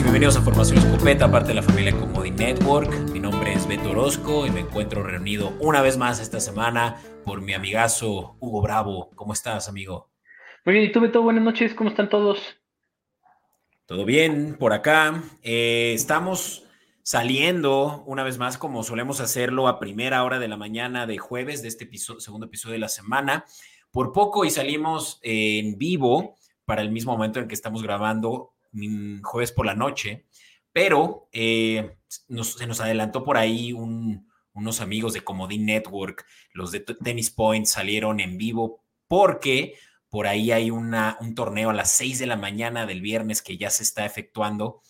y bienvenidos a Formación Escopeta, parte de la familia Comodi Network. Mi nombre es Beto Orozco y me encuentro reunido una vez más esta semana por mi amigazo Hugo Bravo. ¿Cómo estás, amigo? Muy bien, ¿y tú, Beto? Buenas noches, ¿cómo están todos? Todo bien, por acá. Eh, estamos saliendo una vez más, como solemos hacerlo, a primera hora de la mañana de jueves de este segundo episodio de la semana. Por poco y salimos en vivo para el mismo momento en que estamos grabando jueves por la noche, pero eh, se nos adelantó por ahí unos amigos de Comodín Network, los de Tennis Point salieron en vivo porque por ahí hay una, un torneo a las 6 de la mañana del viernes que ya se está efectuando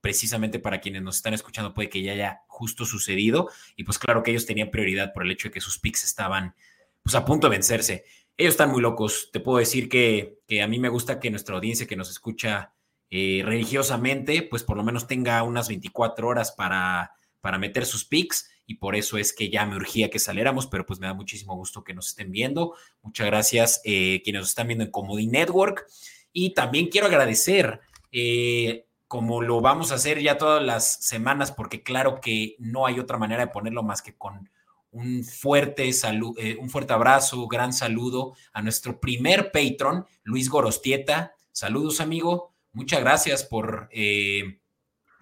precisamente para quienes nos están escuchando puede que ya haya justo sucedido y pues claro que ellos tenían prioridad por el hecho de que sus picks estaban pues a punto de vencerse ellos están muy locos. Te puedo decir que, a mí me gusta que nuestra audiencia que nos escucha eh, religiosamente, pues por lo menos tenga unas 24 horas para, para meter sus pics y por eso es que ya me urgía que saliéramos, pero pues me da muchísimo gusto que nos estén viendo. Muchas gracias eh, quienes nos están viendo en Comodi Network y también quiero agradecer, eh, como lo vamos a hacer ya todas las semanas, porque claro que no hay otra manera de ponerlo más que con un fuerte, salud, eh, un fuerte abrazo, gran saludo a nuestro primer patron, Luis Gorostieta. Saludos, amigo. Muchas gracias por, eh,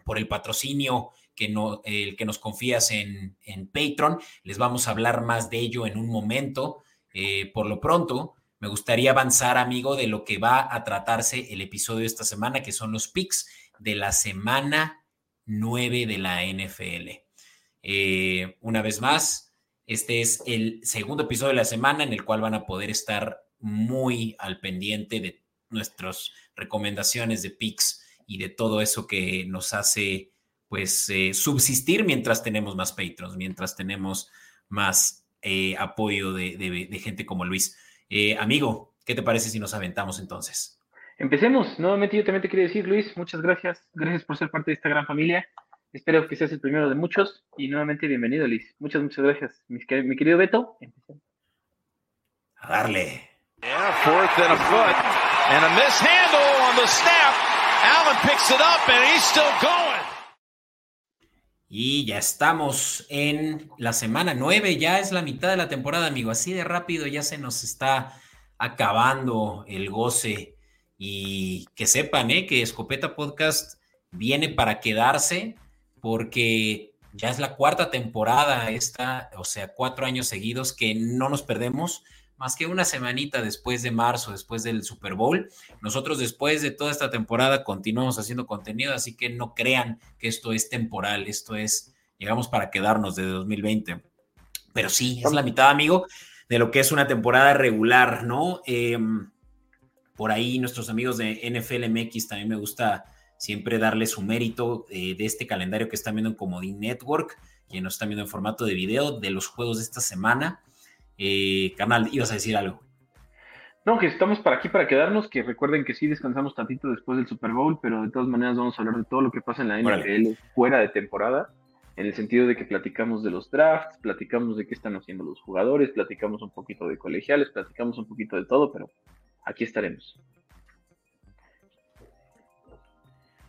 por el patrocinio que, no, el que nos confías en, en, Patreon. Les vamos a hablar más de ello en un momento. Eh, por lo pronto, me gustaría avanzar, amigo, de lo que va a tratarse el episodio de esta semana, que son los picks de la semana 9 de la NFL. una vez más, este es el segundo episodio de la semana en el cual van a poder estar muy al pendiente de nuestras recomendaciones de picks y de todo eso que nos hace pues eh, subsistir mientras tenemos más patrons, mientras tenemos más eh, apoyo de, gente como Luis. Eh, amigo, ¿qué te parece si nos aventamos entonces? Empecemos. Nuevamente yo también te quería decir, Luis, muchas gracias. Gracias por ser parte de esta gran familia. Espero que seas el primero de muchos y nuevamente bienvenido, Liz. Muchas, muchas gracias. Mi, querido Beto, A darle. Y ya estamos en la semana 9, ya es la mitad de la temporada, amigo. Así de rápido ya se nos está acabando el goce. Y que sepan, ¿eh? que Escopeta Podcast viene para quedarse porque ya es la cuarta temporada esta, o sea, cuatro años seguidos que no nos perdemos más que una semanita después de marzo, después del Super Bowl. Nosotros después de toda esta temporada continuamos haciendo contenido, así que no crean que esto es temporal, esto es, llegamos para quedarnos de 2020. Pero sí, es la mitad, amigo, de lo que es una temporada regular, ¿no? Em, por ahí nuestros amigos de NFL MX también me gusta siempre darle su mérito eh, de este calendario que están viendo en Comodín Network, quien nos están viendo en formato de video, de los juegos de esta semana. Eh, canal, ibas a decir algo. No, que estamos para aquí para quedarnos, que recuerden que sí descansamos tantito después del Super Bowl, pero de todas maneras vamos a hablar de todo lo que pasa en la NFL fuera de temporada, en el sentido de que platicamos de los drafts, platicamos de qué están haciendo los jugadores, platicamos un poquito de colegiales, platicamos un poquito de todo, pero aquí estaremos.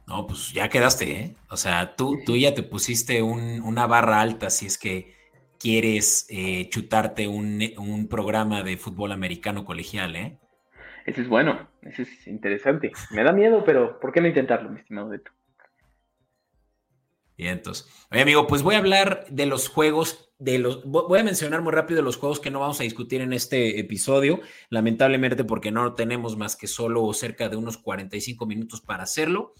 No, pues ya quedaste, ¿eh? O sea, tú, tú ya te pusiste una barra alta si es que quieres eh, chutarte un, programa de fútbol americano colegial, ¿eh? Ese es bueno, ese es interesante. Me da miedo, pero ¿por qué no intentarlo, mi estimado Beto? Bien, entonces. Oye, amigo, pues voy a hablar de los juegos, de los, voy a mencionar muy rápido los juegos que no vamos a discutir en este episodio, lamentablemente porque no tenemos más que solo cerca de unos 45 minutos para hacerlo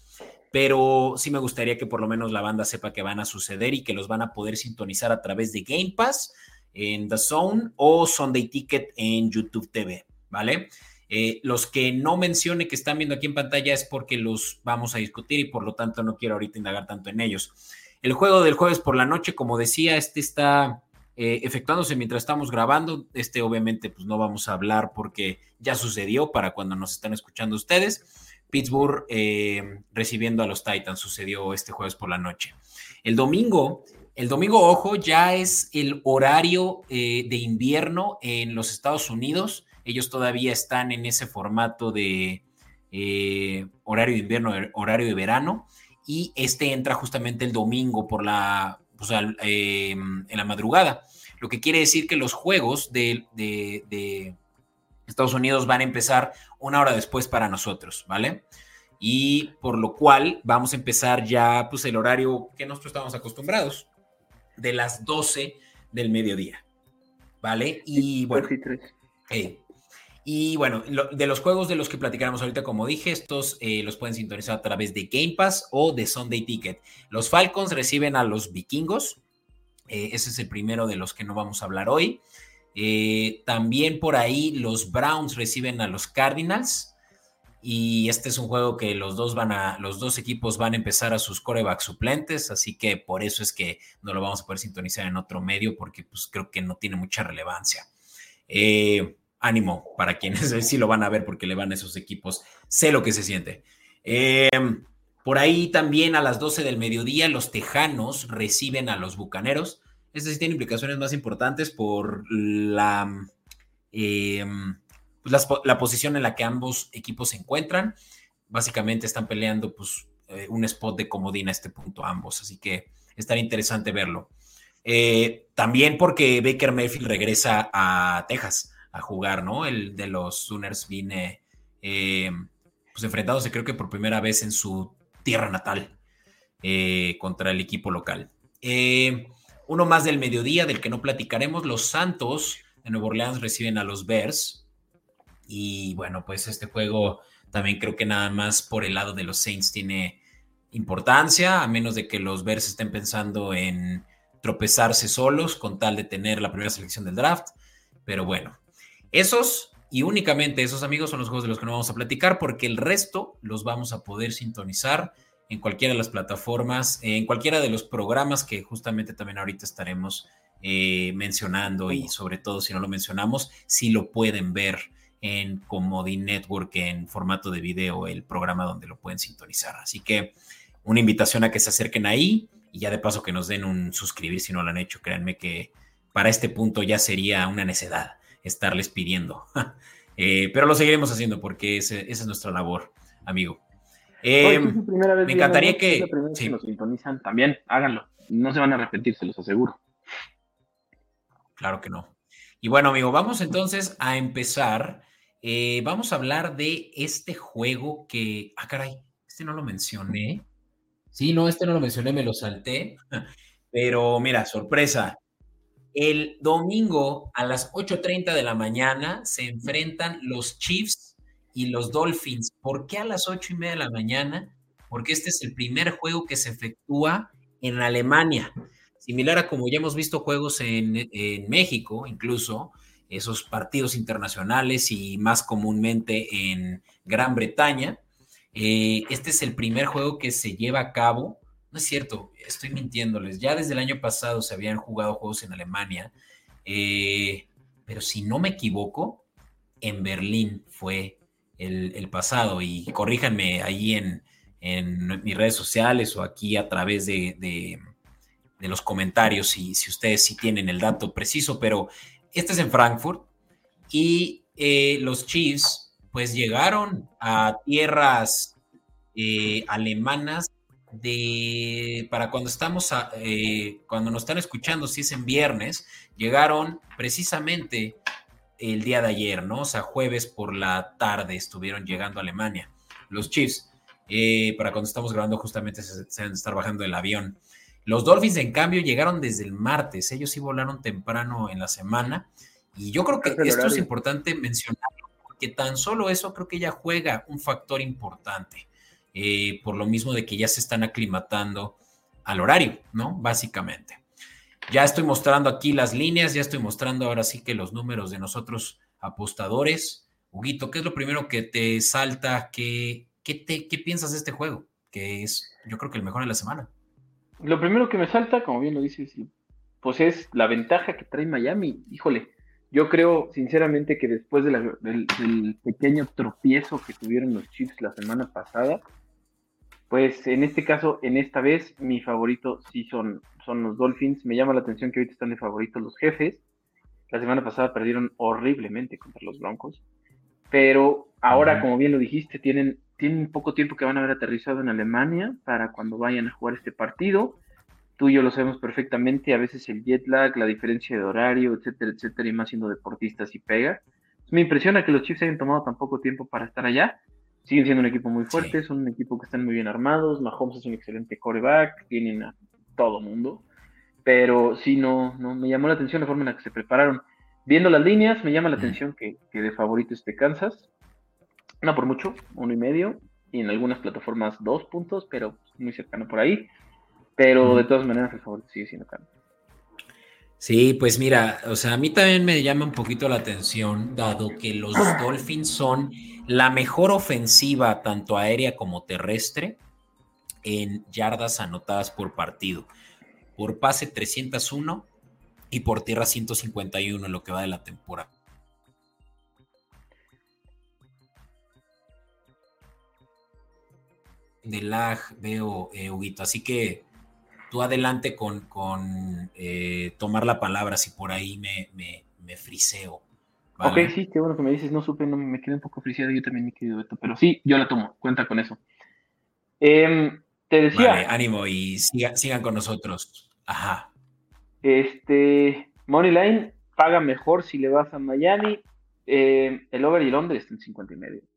pero sí me gustaría que por lo menos la banda sepa que van a suceder y que los van a poder sintonizar a través de Game Pass en The Zone o Sunday Ticket en YouTube TV, ¿vale? Eh, los que no mencione que están viendo aquí en pantalla es porque los vamos a discutir y por lo tanto no quiero ahorita indagar tanto en ellos. El juego del jueves por la noche, como decía, este está eh, efectuándose mientras estamos grabando. Este obviamente pues no vamos a hablar porque ya sucedió para cuando nos están escuchando ustedes. Pittsburgh eh, recibiendo a los Titans. Sucedió este jueves por la noche. El domingo, el domingo, ojo, ya es el horario eh, de invierno en los Estados Unidos. Ellos todavía están en ese formato de eh, horario de invierno, horario de verano, y este entra justamente el domingo por la, o sea, en la madrugada, lo que quiere decir que los juegos de, de Estados Unidos van a empezar una hora después para nosotros, ¿vale? Y por lo cual vamos a empezar ya pues el horario que nosotros estamos acostumbrados, de las 12 del mediodía, ¿vale? Y bueno, y bueno, de los juegos de los que platicaremos ahorita, como dije, estos eh, los pueden sintonizar a través de Game Pass o de Sunday Ticket. Los Falcons reciben a los vikingos. Eh, ese es el primero de los que no vamos a hablar hoy. Eh, también por ahí los Browns reciben a los Cardinals. Y este es un juego que los dos van a, los dos equipos van a empezar a sus corebacks suplentes, así que por eso es que no lo vamos a poder sintonizar en otro medio, porque pues creo que no tiene mucha relevancia. Eh, ánimo para quienes sí lo van a ver porque le van a esos equipos. Sé lo que se siente. Eh, por ahí también a las 12 del mediodía los Tejanos reciben a los Bucaneros. Este sí tiene implicaciones más importantes por la... Eh, pues, la, posición en la que ambos equipos se encuentran. Básicamente están peleando pues, eh, un spot de comodín a este punto ambos, así que estaría interesante verlo. Eh, también porque Baker Mayfield regresa a Texas a jugar, ¿no? El de los Sooners viene eh, pues enfrentándose creo que por primera vez en su tierra natal contra el equipo local. Uno más del mediodía del que no platicaremos, los Santos de Nueva Orleans reciben a los Bears. Y bueno, pues este juego también creo que nada más por el lado de los Saints tiene importancia, a menos de que los Bears estén pensando en tropezarse solos con tal de tener la primera selección del draft. Pero bueno, esos y únicamente esos amigos son los juegos de los que no vamos a platicar porque el resto los vamos a poder sintonizar en cualquiera de las plataformas, en cualquiera de los programas que justamente también ahorita estaremos eh, mencionando y sobre todo si no lo mencionamos, si lo pueden ver en Comodi Network en formato de video, el programa donde lo pueden sintonizar. Así que una invitación a que se acerquen ahí y ya de paso que nos den un suscribir si no lo han hecho. Créanme que para este punto ya sería una necedad estarles pidiendo. Eh, pero lo seguiremos haciendo porque esa es nuestra labor, amigo. Eh, me encantaría que... Si nos sintonizan también, háganlo. No se van a arrepentir, se los aseguro. Claro que no. Y bueno, amigo, vamos entonces a empezar eh, vamos a hablar de este juego que, ah, caray, este no lo mencioné. Sí, no, este no lo mencioné, me lo salté. Pero mira, sorpresa. El domingo a las 8.30 de la mañana se enfrentan los Chiefs y los Dolphins. ¿Por qué a las 8 y media de la mañana? Porque este es el primer juego que se efectúa en Alemania. Similar a como ya hemos visto juegos en, en México, incluso, esos partidos internacionales y más comúnmente en Gran Bretaña. Eh, este es el primer juego que se lleva a cabo. No es cierto, estoy mintiéndoles. Ya desde el año pasado se habían jugado juegos en Alemania, eh, pero si no me equivoco, en Berlín fue el, pasado. Y corríjanme ahí en, mis redes sociales o aquí a través de, los comentarios si, si ustedes sí tienen el dato preciso, pero este es en Frankfurt y eh, los Chiefs pues llegaron a tierras eh, alemanas de para cuando estamos eh, cuando nos están escuchando si es en viernes llegaron precisamente el día de ayer no o sea jueves por la tarde estuvieron llegando a Alemania los Chiefs para cuando estamos grabando justamente se, se deben estar bajando del avión los Dolphins, en cambio, llegaron desde el martes. Ellos sí volaron temprano en la semana. Y yo creo que esto es importante mencionarlo, porque tan solo eso creo que ya juega un factor importante, eh, por lo mismo de que ya se están aclimatando al horario, ¿no? Básicamente. Ya estoy mostrando aquí las líneas, ya estoy mostrando ahora sí que los números de nosotros apostadores. Huguito, ¿qué es lo primero que te salta? ¿Qué, qué, te, qué piensas de este juego? Que es, yo creo que el mejor de la semana. Lo primero que me salta, como bien lo dices, pues es la ventaja que trae Miami. Híjole, yo creo sinceramente que después del, pequeño tropiezo que tuvieron los Chiefs la semana pasada, pues en este caso, en esta vez, mi favorito sí son, son los Dolphins. Me llama la atención que ahorita están de favoritos los jefes. La semana pasada perdieron horriblemente contra los Broncos. Pero ahora, como bien lo dijiste, tienen tienen poco tiempo que van a haber aterrizado en Alemania para cuando vayan a jugar este partido. Tú y yo lo sabemos perfectamente, a veces el jet lag, la diferencia de horario, etcétera, etcétera, y más siendo deportistas y pega. Me impresiona que los Chiefs hayan tomado tan poco tiempo para estar allá. Siguen siendo un equipo muy fuerte, son un equipo que están muy bien armados. Mahomes es un excelente coreback, tienen a todo mundo. Pero sí, no, no me llamó la atención la forma en la que se prepararon. Viendo las líneas, me llama la atención que, que de favorito esté Kansas. No por mucho, uno y medio. Y en algunas plataformas dos puntos, pero muy cercano por ahí. Pero de todas maneras el favorito sigue siendo Kansas. Sí, pues mira, o sea, a mí también me llama un poquito la atención, dado que los Dolphins son la mejor ofensiva, tanto aérea como terrestre, en yardas anotadas por partido. Por pase 301 y por tierra 151 en lo que va de la temporada. De lag veo, eh, Huguito, así que tú adelante con, con eh, tomar la palabra si por ahí me, me, friseo. Ok, sí, qué bueno que me dices, no supe, no me quedé un poco friseado, yo también me quedé esto, pero sí, yo la tomo, cuenta con eso. Em, te decía. Vale, ánimo y sigan con nosotros. Ajá. Este, Moneyline paga mejor si le vas a Miami. Em, el over y Londres está en 50 y medio. De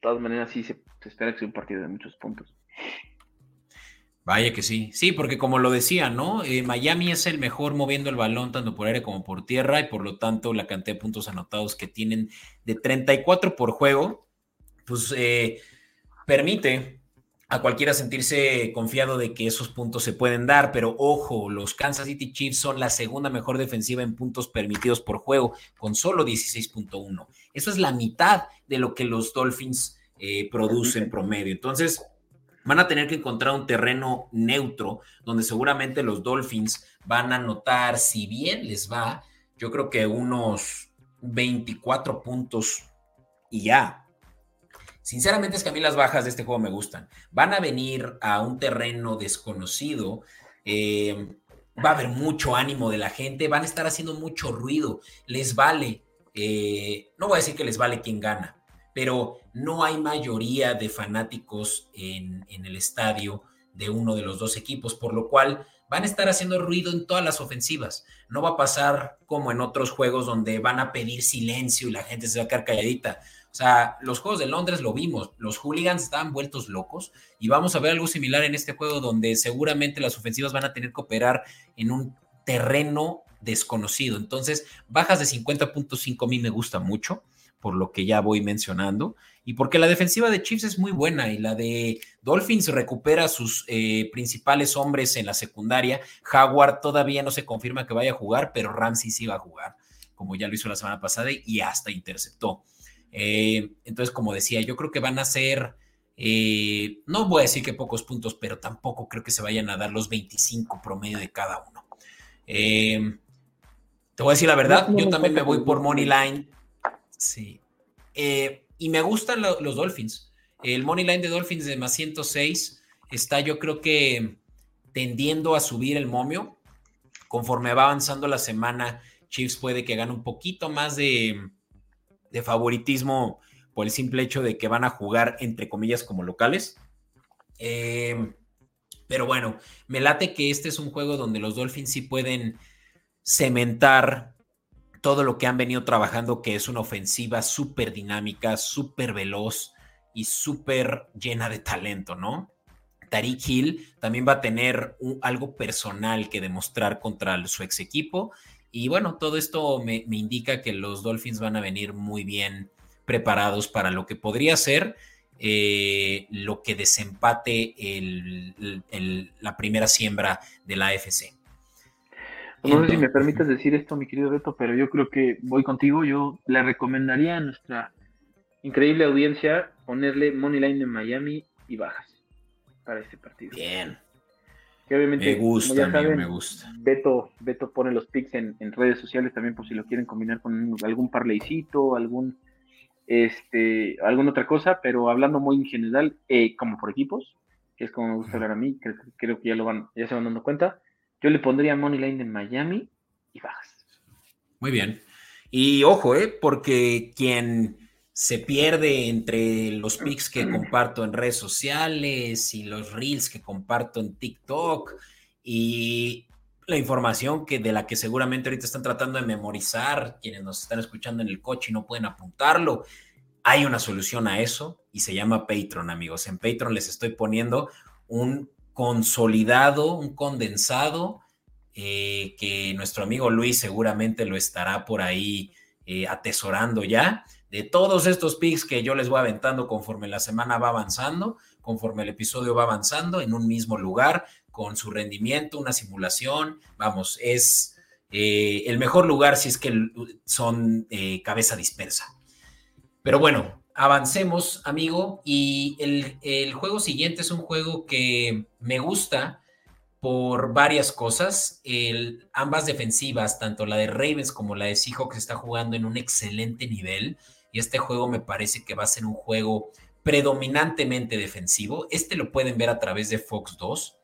todas maneras, sí se, se espera que sea un partido de muchos puntos. Vaya que sí, sí, porque como lo decía, ¿no? Eh, Miami es el mejor moviendo el balón tanto por aire como por tierra y por lo tanto la cantidad de puntos anotados que tienen de 34 por juego, pues eh, permite a cualquiera sentirse confiado de que esos puntos se pueden dar, pero ojo, los Kansas City Chiefs son la segunda mejor defensiva en puntos permitidos por juego, con solo 16.1. Eso es la mitad de lo que los Dolphins eh, producen promedio. Entonces, van a tener que encontrar un terreno neutro donde seguramente los Dolphins van a notar, si bien les va, yo creo que unos 24 puntos y ya. Sinceramente es que a mí las bajas de este juego me gustan. Van a venir a un terreno desconocido. Eh, va a haber mucho ánimo de la gente, van a estar haciendo mucho ruido. Les vale, eh, no voy a decir que les vale quien gana, pero no hay mayoría de fanáticos en, el estadio de uno de los dos equipos, por lo cual van a estar haciendo ruido en todas las ofensivas. No va a pasar como en otros juegos donde van a pedir silencio y la gente se va a quedar calladita. O sea, los juegos de Londres lo vimos, los hooligans estaban vueltos locos y vamos a ver algo similar en este juego donde seguramente las ofensivas van a tener que operar en un terreno desconocido. Entonces, bajas de 50.5 a me gusta mucho por lo que ya voy mencionando, y porque la defensiva de Chiefs es muy buena y la de Dolphins recupera sus eh, principales hombres en la secundaria. Howard todavía no se confirma que vaya a jugar, pero Ramsey sí va a jugar, como ya lo hizo la semana pasada y hasta interceptó. Eh, entonces, como decía, yo creo que van a ser, eh, no voy a decir que pocos puntos, pero tampoco creo que se vayan a dar los 25 promedio de cada uno. te voy a decir la verdad, yo también me voy por Money Line Sí. Eh, y me gustan los Dolphins. El money line de Dolphins de más 106 está, yo creo que tendiendo a subir el momio. Conforme va avanzando la semana, Chiefs puede que gane un poquito más de, favoritismo por el simple hecho de que van a jugar, entre comillas, como locales. Eh, pero bueno, me late que este es un juego donde los Dolphins sí pueden cementar todo lo que han venido trabajando, que es una ofensiva súper dinámica, súper veloz y súper llena de talento, ¿no? Tariq Hill también va a tener algo personal que demostrar contra su ex equipo. Y bueno, todo esto me, indica que los Dolphins van a venir muy bien preparados para lo que podría ser eh, lo que desempate la primera siembra de la AFC. No sé si me permites decir esto, mi querido Beto, pero yo creo que voy contigo. Yo le recomendaría a nuestra increíble audiencia ponerle Money Line de Miami y bajas para este partido. Bien. Que obviamente, me gusta, me gusta. Beto, Beto pone los picks en, redes sociales también por si lo quieren combinar con algún parleycito, algún este, alguna otra cosa, pero hablando muy en general, eh, como por equipos, que es como me gusta hablar a mí, creo, creo que ya lo van, ya se van dando cuenta. Yo le pondría Money Line en Miami y bajas. Muy bien. Y ojo, ¿eh? porque quien se pierde entre los pics que comparto en redes sociales y los reels que comparto en TikTok y la información que de la que seguramente ahorita están tratando de memorizar quienes nos están escuchando en el coche y no pueden apuntarlo. Hay una solución a eso y se llama Patreon, amigos. En Patreon les estoy poniendo un consolidado, un condensado eh, que nuestro amigo Luis seguramente lo estará por ahí eh, atesorando ya de todos estos picks que yo les voy aventando conforme la semana va avanzando, conforme el episodio va avanzando en un mismo lugar, con su rendimiento, una simulación, vamos, es eh, el mejor lugar si es que son eh, cabeza dispersa. Pero bueno, avancemos, amigo, y el, juego siguiente es un juego que me gusta por varias cosas. ambas defensivas, tanto la de Ravens como la de Seahawks, está jugando en un excelente nivel y este juego me parece que va a ser un juego predominantemente defensivo. Este lo pueden ver a través de Fox 2.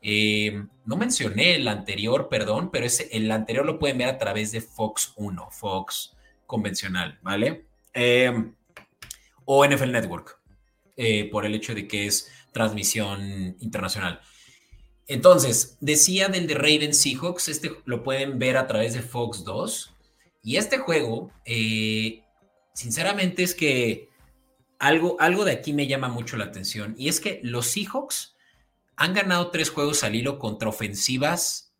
Eh, no mencioné el anterior, perdón, pero el anterior lo pueden ver a través de Fox 1, Fox convencional, ¿vale? Eh, o NFL Network, eh, por el hecho de que es transmisión internacional. Entonces, decía del de Raven Seahawks, este lo pueden ver a través de Fox 2. Y este juego sinceramente es que algo, algo de aquí me llama mucho la atención y es que los Seahawks han ganado tres juegos al hilo contra ofensivas,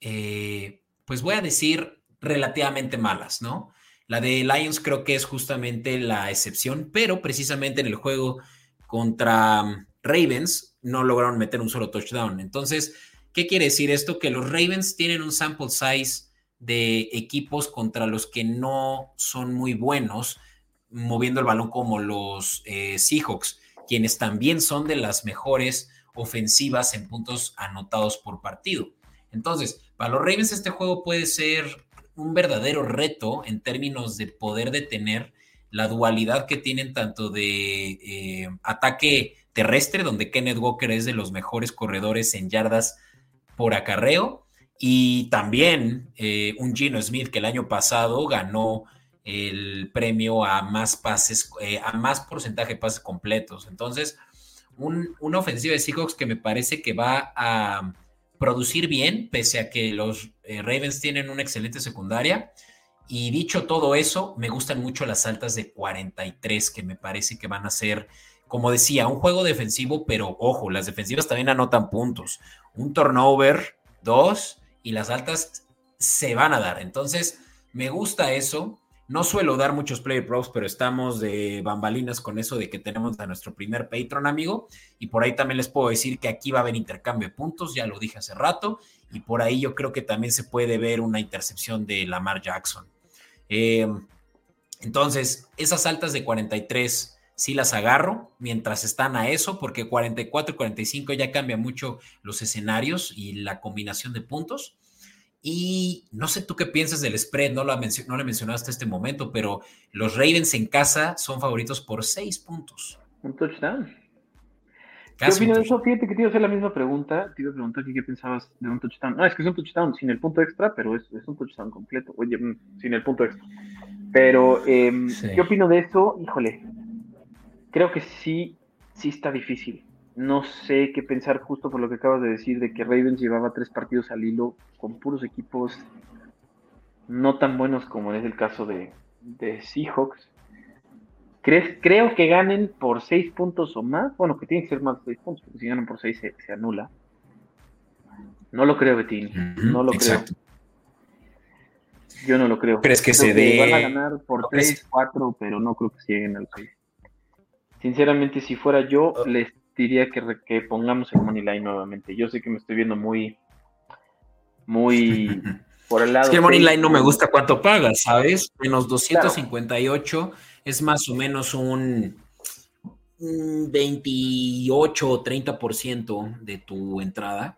eh, pues voy a decir relativamente malas, ¿no? La de Lions creo que es justamente la excepción, pero precisamente en el juego contra um, Ravens no lograron meter un solo touchdown. Entonces, ¿qué quiere decir esto? Que los Ravens tienen un sample size de equipos contra los que no son muy buenos moviendo el balón como los eh, Seahawks, quienes también son de las mejores ofensivas en puntos anotados por partido. Entonces, para los Ravens este juego puede ser un verdadero reto en términos de poder detener la dualidad que tienen tanto de eh, ataque terrestre, donde Kenneth Walker es de los mejores corredores en yardas por acarreo, y también eh, un Gino Smith que el año pasado ganó el premio a más pases, eh, a más porcentaje de pases completos. Entonces, un, una ofensiva de Seahawks que me parece que va a producir bien, pese a que los eh, Ravens tienen una excelente secundaria. Y dicho todo eso, me gustan mucho las altas de 43, que me parece que van a ser, como decía, un juego defensivo, pero ojo, las defensivas también anotan puntos. Un turnover, dos, y las altas se van a dar. Entonces, me gusta eso. No suelo dar muchos player pros, pero estamos de bambalinas con eso de que tenemos a nuestro primer Patreon, amigo. Y por ahí también les puedo decir que aquí va a haber intercambio de puntos, ya lo dije hace rato. Y por ahí yo creo que también se puede ver una intercepción de Lamar Jackson. Em, entonces, esas altas de 43 sí las agarro mientras están a eso, porque 44 y 45 ya cambia mucho los escenarios y la combinación de puntos. Y no sé tú qué piensas del spread, no lo, no lo mencionaste este momento, pero los Ravens en casa son favoritos por seis puntos. Un touchdown. ¿Qué opinas de eso? Fíjate que te iba a hacer la misma pregunta. Te iba a preguntar qué pensabas de un touchdown. No, es que es un touchdown sin el punto extra, pero es, es un touchdown completo. Oye, mm, sin el punto extra. Pero, eh, ¿qué opino de eso? Híjole, creo que sí, sí está difícil. No sé qué pensar justo por lo que acabas de decir de que Ravens llevaba tres partidos al hilo con puros equipos no tan buenos como es el caso de, de Seahawks. ¿Crees, creo que ganen por seis puntos o más. Bueno, que tienen que ser más de seis puntos, porque si ganan por seis se, anula. No lo creo, Betín. No lo creo. Yo no lo creo. ¿Crees que se dé? Van a ganar por tres, cuatro, pero no creo que lleguen al seis. Sinceramente, si fuera yo, oh. les diría que, que pongamos el money line nuevamente. Yo sé que me estoy viendo muy, muy por el lado. Es que el money line no me gusta cuánto pagas, ¿sabes? Menos 258 es más o menos un, 28 o 30% de tu entrada,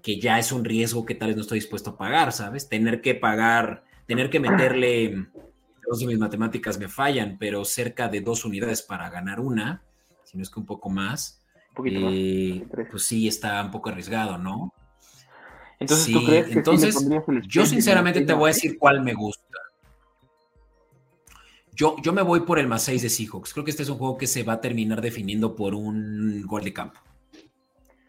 que ya es un riesgo que tal vez no estoy dispuesto a pagar, ¿sabes? Tener que pagar, tener que meterle de mis matemáticas me fallan, pero cerca de dos unidades para ganar una, si no es que un poco más, eh, pues sí está un poco arriesgado, ¿no? Entonces, ¿tú crees que Entonces, yo sinceramente te voy a decir cuál me gusta. yo, yo me voy por el más 6 de Seahawks. Creo que este es un juego que se va a terminar definiendo por un gol de campo.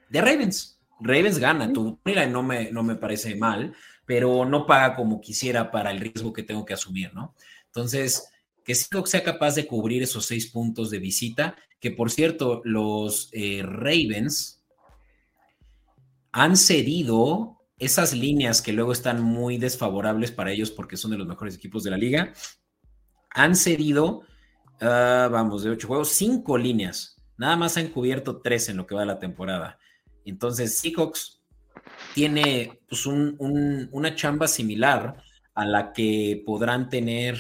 De Ravens. Ravens gana. Tu mira, no me, no me parece mal, pero no paga como quisiera para el riesgo que tengo que asumir, ¿no? Entonces, que Seahawks sea capaz de cubrir esos seis puntos de visita, que por cierto, los eh, Ravens han cedido esas líneas que luego están muy desfavorables para ellos porque son de los mejores equipos de la liga, han cedido, ah, vamos, de ocho juegos, cinco líneas. Nada más han cubierto tres en lo que va de la temporada. Entonces, Seahawks tiene pues, una chamba similar a la que podrán tener,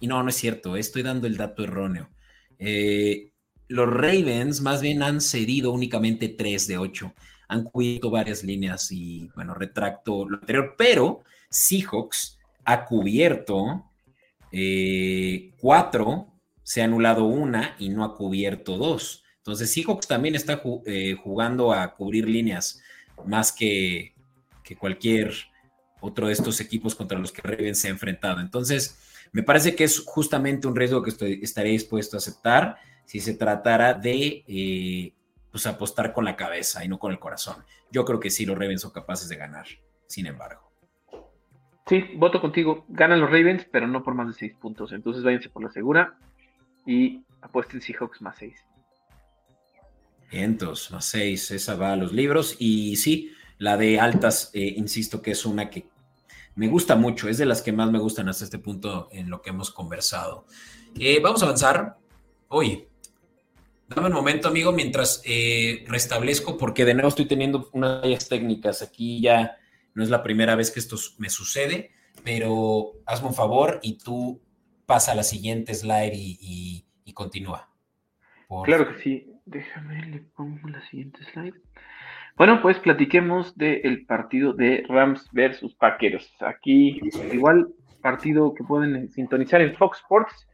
y no, no es cierto, estoy dando el dato erróneo. Eh, los Ravens más bien han cedido únicamente tres de ocho han cubierto varias líneas y, bueno, retracto lo anterior, pero Seahawks ha cubierto eh, cuatro, se ha anulado una y no ha cubierto dos. Entonces, Seahawks también está eh, jugando a cubrir líneas más que, que, cualquier otro de estos equipos contra los que Ravens se ha enfrentado. Entonces, me parece que es justamente un riesgo que estoy, estaría dispuesto a aceptar si se tratara de eh, pues apostar con la cabeza y no con el corazón. Yo creo que sí, los Ravens son capaces de ganar, sin embargo. Sí, voto contigo. Ganan los Ravens, pero no por más de seis puntos. Entonces váyanse por la segura y apuesten Seahawks más seis. Vientos, más seis. Esa va a los libros. Y sí, la de altas, eh, insisto que es una que me gusta mucho. Es de las que más me gustan hasta este punto en lo que hemos conversado. Eh, vamos a avanzar. Oye, Dame un momento, amigo, mientras eh, restablezco, porque de nuevo estoy teniendo unas técnicas. Aquí ya no es la primera vez que esto me sucede, pero hazme un favor y tú pasa a la siguiente slide y, continúa. Claro que sí. Déjame, le pongo la siguiente slide. Bueno, pues platiquemos del partido de Rams versus Packers. Aquí, igual, partido que pueden sintonizar en Fox Sports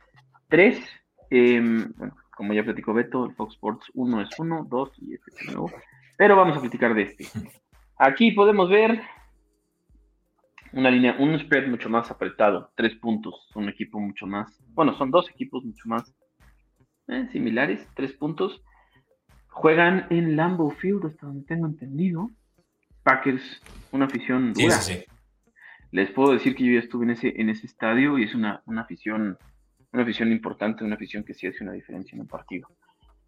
3. Em, bueno, como ya platicó Beto, Fox Sports 1 es 1, 2 y este es nuevo. Pero vamos a platicar de este. Aquí podemos ver una línea, un spread mucho más apretado, tres puntos, un equipo mucho más, bueno, son dos equipos mucho más eh, similares, tres puntos. Juegan en Lambeau Field, hasta donde tengo entendido. Packers, una afición dura. Sí, sí, Les puedo decir que yo ya estuve en ese, en ese estadio y es una, una afición una afición importante, una afición que sí hace una diferencia en un partido.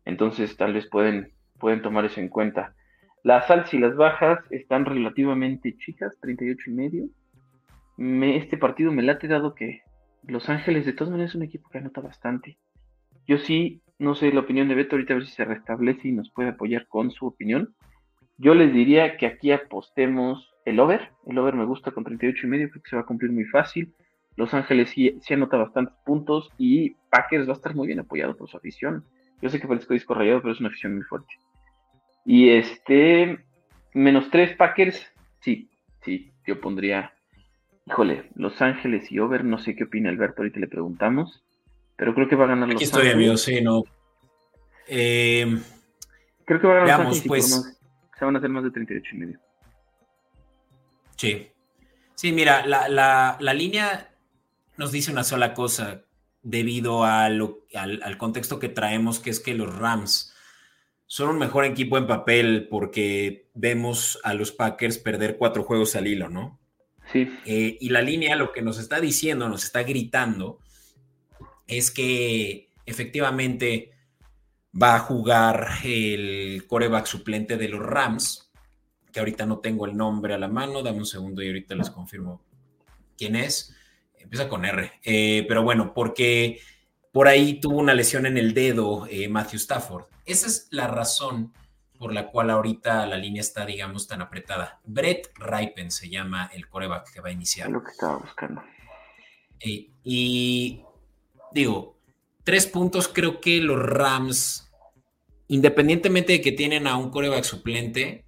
Entonces, tal vez pueden, pueden tomar eso en cuenta. Las altas y las bajas están relativamente chicas, 38 y medio. Me, este partido me late dado que Los Ángeles de todas maneras es un equipo que anota bastante. Yo sí, no sé la opinión de Beto, ahorita a ver si se restablece y nos puede apoyar con su opinión. Yo les diría que aquí apostemos el over. El over me gusta con 38 y medio, creo que se va a cumplir muy fácil. Los Ángeles sí, anota bastantes puntos y Packers va a estar muy bien apoyado por su afición. Yo sé que parezco disco rayado, pero es una afición muy fuerte. Y este, menos tres Packers, sí, sí, yo pondría, híjole, Los Ángeles y Over, no sé qué opina Alberto, ahorita le preguntamos, pero creo que va a ganar Los Aquí estoy, amigo, sí, no. Eh, creo que va a ganar Los Ángeles pues. se van a hacer más de 38 y medio. Sí. Sí, mira, la, la, la línea nos dice una sola cosa debido al, contexto que traemos, que es que los Rams son un mejor equipo en papel porque vemos a los Packers perder cuatro juegos al hilo, ¿no? Sí. Eh, y la línea lo que nos está diciendo, nos está gritando, es que efectivamente va a jugar el coreback suplente de los Rams, que ahorita no tengo el nombre a la mano, dame un segundo y ahorita les confirmo quién es empieza con R, eh, pero bueno, porque por ahí tuvo una lesión en el dedo eh, Matthew Stafford. Esa es la razón por la cual ahorita la línea está, digamos, tan apretada. Brett Ripen se llama el coreback que va a iniciar. lo que estaba buscando. Eh, y digo, tres puntos, creo que los Rams, independientemente de que tienen a un coreback suplente,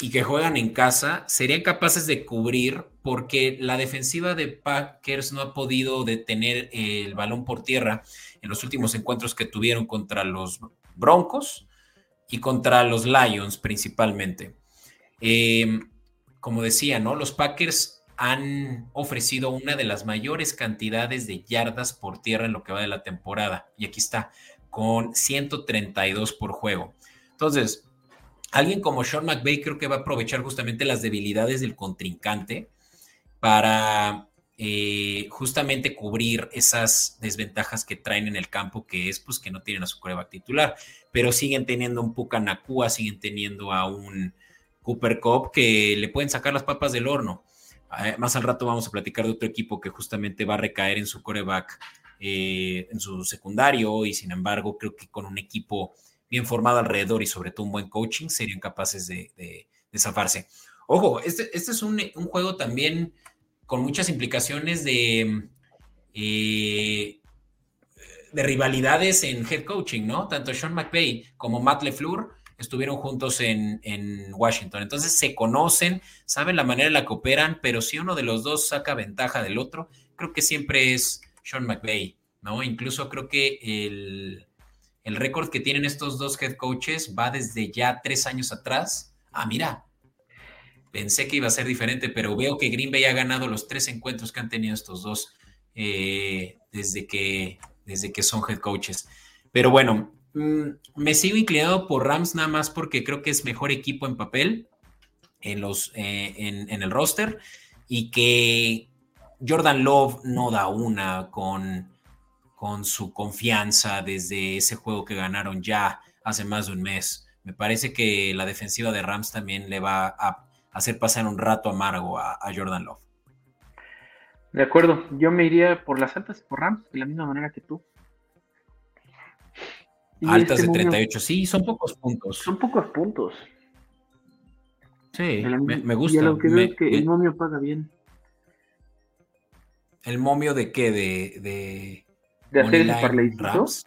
y que juegan en casa, serían capaces de cubrir porque la defensiva de Packers no ha podido detener el balón por tierra en los últimos encuentros que tuvieron contra los Broncos y contra los Lions principalmente. Em, como decía, ¿no? Los Packers han ofrecido una de las mayores cantidades de yardas por tierra en lo que va de la temporada. Y aquí está, con 132 por juego. Entonces, alguien como Sean McVay creo que va a aprovechar justamente las debilidades del contrincante para eh, justamente cubrir esas desventajas que traen en el campo, que es pues que no tienen a su prueba titular, pero siguen teniendo un Puka Nakua, siguen teniendo a un Cooper Cup que le pueden sacar las papas del horno. Eh, más al rato vamos a platicar de otro equipo que justamente va a recaer en su coreback eh, en su secundario y sin embargo creo que con un equipo bien formado alrededor y sobre todo un buen coaching serían capaces de, de, zafarse. Ojo, este, este es un, juego también con muchas implicaciones de, eh, de rivalidades en head coaching, ¿no? Tanto Sean McVay como Matt LeFleur estuvieron juntos en, Washington. Entonces se conocen, saben la manera en la que operan, pero si uno de los dos saca ventaja del otro, creo que siempre es sean McVay, ¿no? Incluso creo que el, récord que tienen estos dos head coaches va desde ya tres años atrás. Ah, mira, pensé que iba a ser diferente, pero veo que Green Bay ha ganado los tres encuentros que han tenido estos dos eh, desde, que, desde que son head coaches. Pero bueno, me sigo inclinado por Rams nada más porque creo que es mejor equipo en papel en, los, eh, en el roster y que Jordan Love no da una con, con su confianza desde ese juego que ganaron ya hace más de un mes. Me parece que la defensiva de Rams también le va a hacer pasar un rato amargo a, Jordan Love. De acuerdo, yo me iría por las altas por Rams de la misma manera que tú. Altas este de 38, sí, son pocos puntos. Son pocos puntos. Sí, me, gusta. Y lo que veo es que el momio paga bien. ¿El momio de qué? ¿De, de, ¿De hacer el Rams?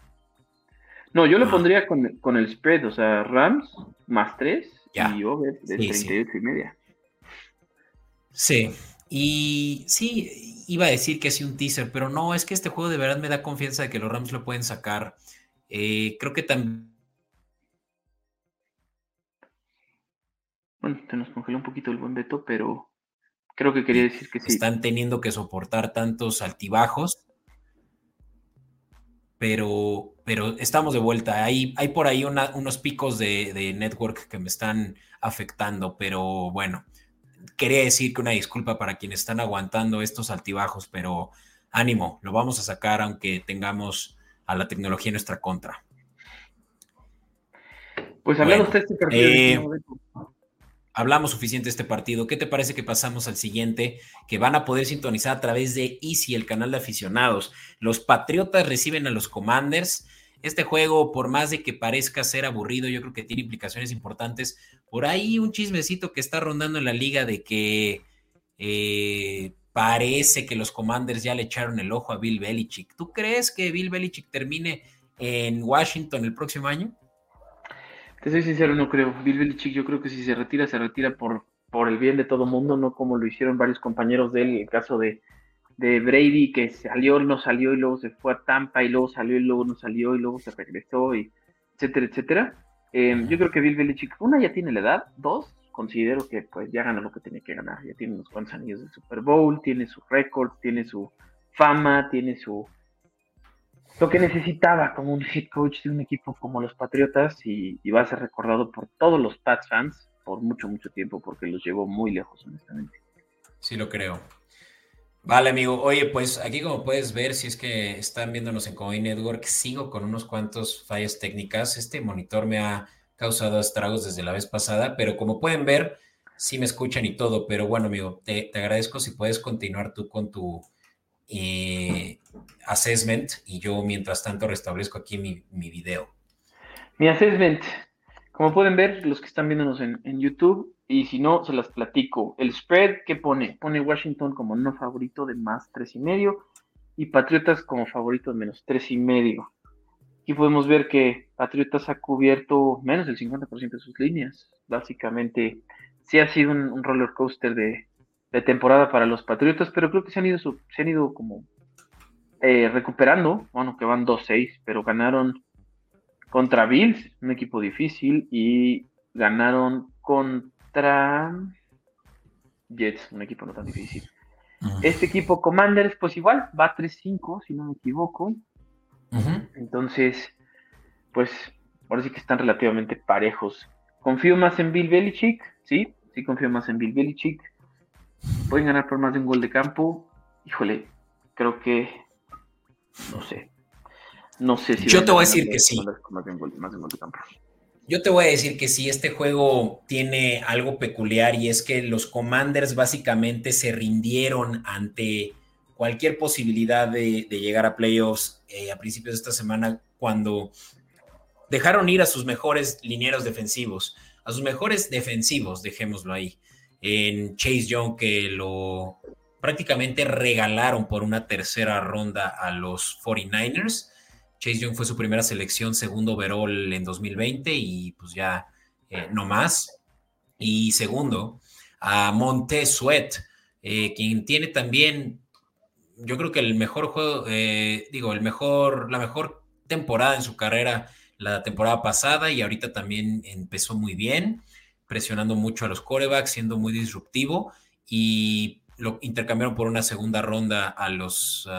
No, yo lo ah. pondría con, el spread, o sea, Rams más 3 y over de 38 y media. Sí, y sí, iba a decir que sí un teaser, pero no, es que este juego de verdad me da confianza de que los Rams lo pueden sacar. Eh, creo que también. Bueno, te nos congeló un poquito el buen Beto, pero Creo que quería decir que sí. Están teniendo que soportar tantos altibajos, pero, pero estamos de vuelta. Hay, hay por ahí unos picos de, network que me están afectando, pero bueno, quería decir que una disculpa para quienes están aguantando estos altibajos, pero ánimo, lo vamos a sacar aunque tengamos a la tecnología en nuestra contra. Pues hablando usted este partido. Eh, hablamos suficiente de este partido. ¿Qué te parece que pasamos al siguiente? Que van a poder sintonizar a través de Easy, el canal de aficionados. Los Patriotas reciben a los Commanders. Este juego, por más de que parezca ser aburrido, yo creo que tiene implicaciones importantes. Por ahí un chismecito que está rondando en la liga de que eh, parece que los Commanders ya le echaron el ojo a Bill Belichick. ¿Tú crees que Bill Belichick termine en Washington el próximo año? Te soy sincero, no creo. Bill Belichick, yo creo que si se retira, se retira por, por el bien de todo mundo, no como lo hicieron varios compañeros de él. El caso de, de Brady, que salió, no salió y luego se fue a Tampa y luego salió y luego no salió y luego se regresó, y etcétera, etcétera. Em, yo creo que Bill Belichick, una, ya tiene la edad, dos, considero que pues ya ganó lo que tenía que ganar. Ya tiene unos cuantos anillos del Super Bowl, tiene su récord, tiene su fama, tiene su lo que necesitaba como un head coach de un equipo como los Patriotas y, va a ser recordado por todos los Pats fans por mucho, mucho tiempo porque los llevó muy lejos, honestamente. Sí, lo creo. Vale, amigo. Oye, pues aquí como puedes ver, si es que están viéndonos en Coin Network, sigo con unos cuantos fallas técnicas. Este monitor me ha causado estragos desde la vez pasada, pero como pueden ver, sí me escuchan y todo. Pero bueno, amigo, te, te agradezco si puedes continuar tú con tu eh, assessment y yo mientras tanto restablezco aquí mi, mi, video. Mi assessment, como pueden ver los que están viéndonos en, YouTube, y si no, se las platico. El spread que pone, pone Washington como no favorito de más tres y medio y Patriotas como favorito de menos tres y medio. Aquí podemos ver que Patriotas ha cubierto menos del 50% de sus líneas. Básicamente, sí ha sido un roller coaster de, de temporada para los Patriotas, pero creo que se han ido, se han ido como eh, recuperando, bueno, que van 2-6, pero ganaron contra Bills, un equipo difícil, y ganaron contra Jets, un equipo no tan difícil. Este equipo Commanders, pues igual, va 3-5, si no me equivoco. Entonces, pues ahora sí que están relativamente parejos. Confío más en Bill Belichick, sí, sí confío más en Bill Belichick. Pueden ganar por más de un gol de campo. Híjole, creo que, no sé, no sé si... Yo te voy a decir que sí. Yo te voy a decir que sí, este juego tiene algo peculiar y es que los Commanders básicamente se rindieron ante cualquier posibilidad de, llegar a playoffs eh, a principios de esta semana cuando dejaron ir a sus mejores linieros defensivos, a sus mejores defensivos, dejémoslo ahí, en Chase Young que lo prácticamente regalaron por una tercera ronda a los 49ers Chase Young fue su primera selección, segundo overall en 2020 y pues ya eh, no más. Y segundo, a Monte Sweat, eh, quien tiene también, yo creo que el mejor juego, eh, digo, el mejor, la mejor temporada en su carrera la temporada pasada y ahorita también empezó muy bien, presionando mucho a los corebacks, siendo muy disruptivo y lo intercambiaron por una segunda ronda a los...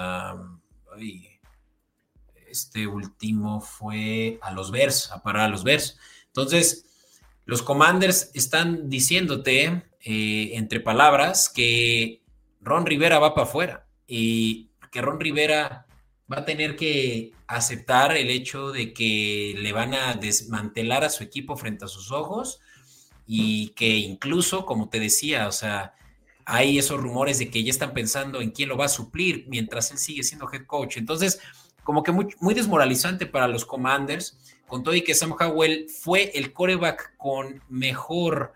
Este último fue a los Bears, a parar a los Bears. Entonces, los Commanders están diciéndote, eh, entre palabras, que Ron Rivera va para afuera y que Ron Rivera va a tener que aceptar el hecho de que le van a desmantelar a su equipo frente a sus ojos y que incluso, como te decía, o sea, hay esos rumores de que ya están pensando en quién lo va a suplir mientras él sigue siendo head coach. Entonces, como que muy, desmoralizante para los Commanders, con todo y que Sam Howell fue el coreback con mejor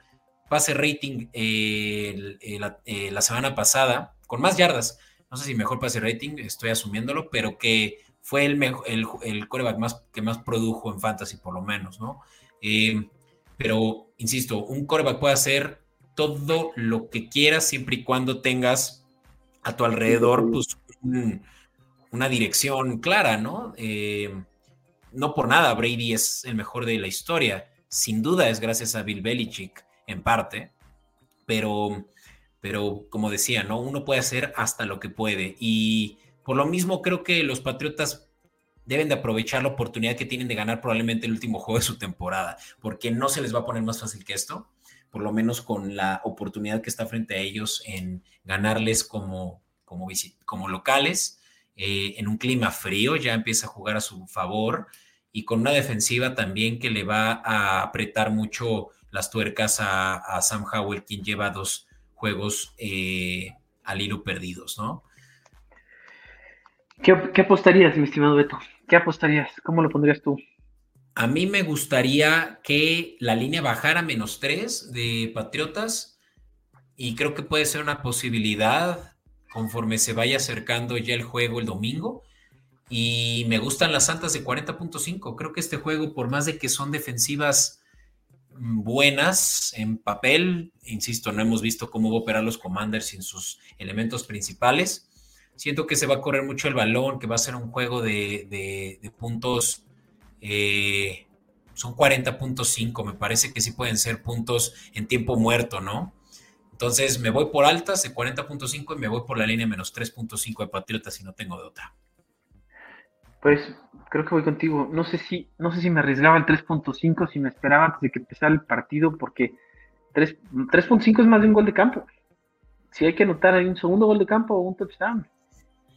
pase rating eh, eh, la, semana pasada, con más yardas, no sé si mejor pase rating, estoy asumiéndolo, pero que fue el, el, el coreback más, que más produjo en fantasy, por lo menos, ¿no? Eh, pero, insisto, un coreback puede hacer todo lo que quieras siempre y cuando tengas a tu alrededor pues, un, una dirección clara, ¿no? Eh, no por nada Brady es el mejor de la historia. Sin duda es gracias a Bill Belichick, en parte, pero, pero como decía, ¿no? Uno puede hacer hasta lo que puede. Y por lo mismo creo que los Patriotas deben de aprovechar la oportunidad que tienen de ganar probablemente el último juego de su temporada, porque no se les va a poner más fácil que esto, por lo menos con la oportunidad que está frente a ellos en ganarles como, como, como locales eh, en un clima frío, ya empieza a jugar a su favor y con una defensiva también que le va a apretar mucho las tuercas a, Sam Howell, quien lleva dos juegos eh, al hilo perdidos, ¿no? ¿Qué, apostarías, mi estimado Beto? ¿Qué apostarías? ¿Cómo lo pondrías tú? A mí me gustaría que la línea bajara a menos tres de Patriotas y creo que puede ser una posibilidad conforme se vaya acercando ya el juego el domingo. Y me gustan las Santas de 40.5. Creo que este juego, por más de que son defensivas buenas en papel, insisto, no hemos visto cómo va a operar los Commanders sin sus elementos principales. Siento que se va a correr mucho el balón, que va a ser un juego de, puntos. Eh, son 40.5, me parece que sí pueden ser puntos en tiempo muerto, ¿no? Entonces me voy por altas de 40.5 y me voy por la línea menos 3.5 de Patriotas si no tengo de otra. Pues creo que voy contigo. No sé si, no sé si me arriesgaba el 3.5, si me esperaba antes de que empezara el partido, porque 3.5 es más de un gol de campo. Si hay que anotar ahí un segundo gol de campo o un touchdown.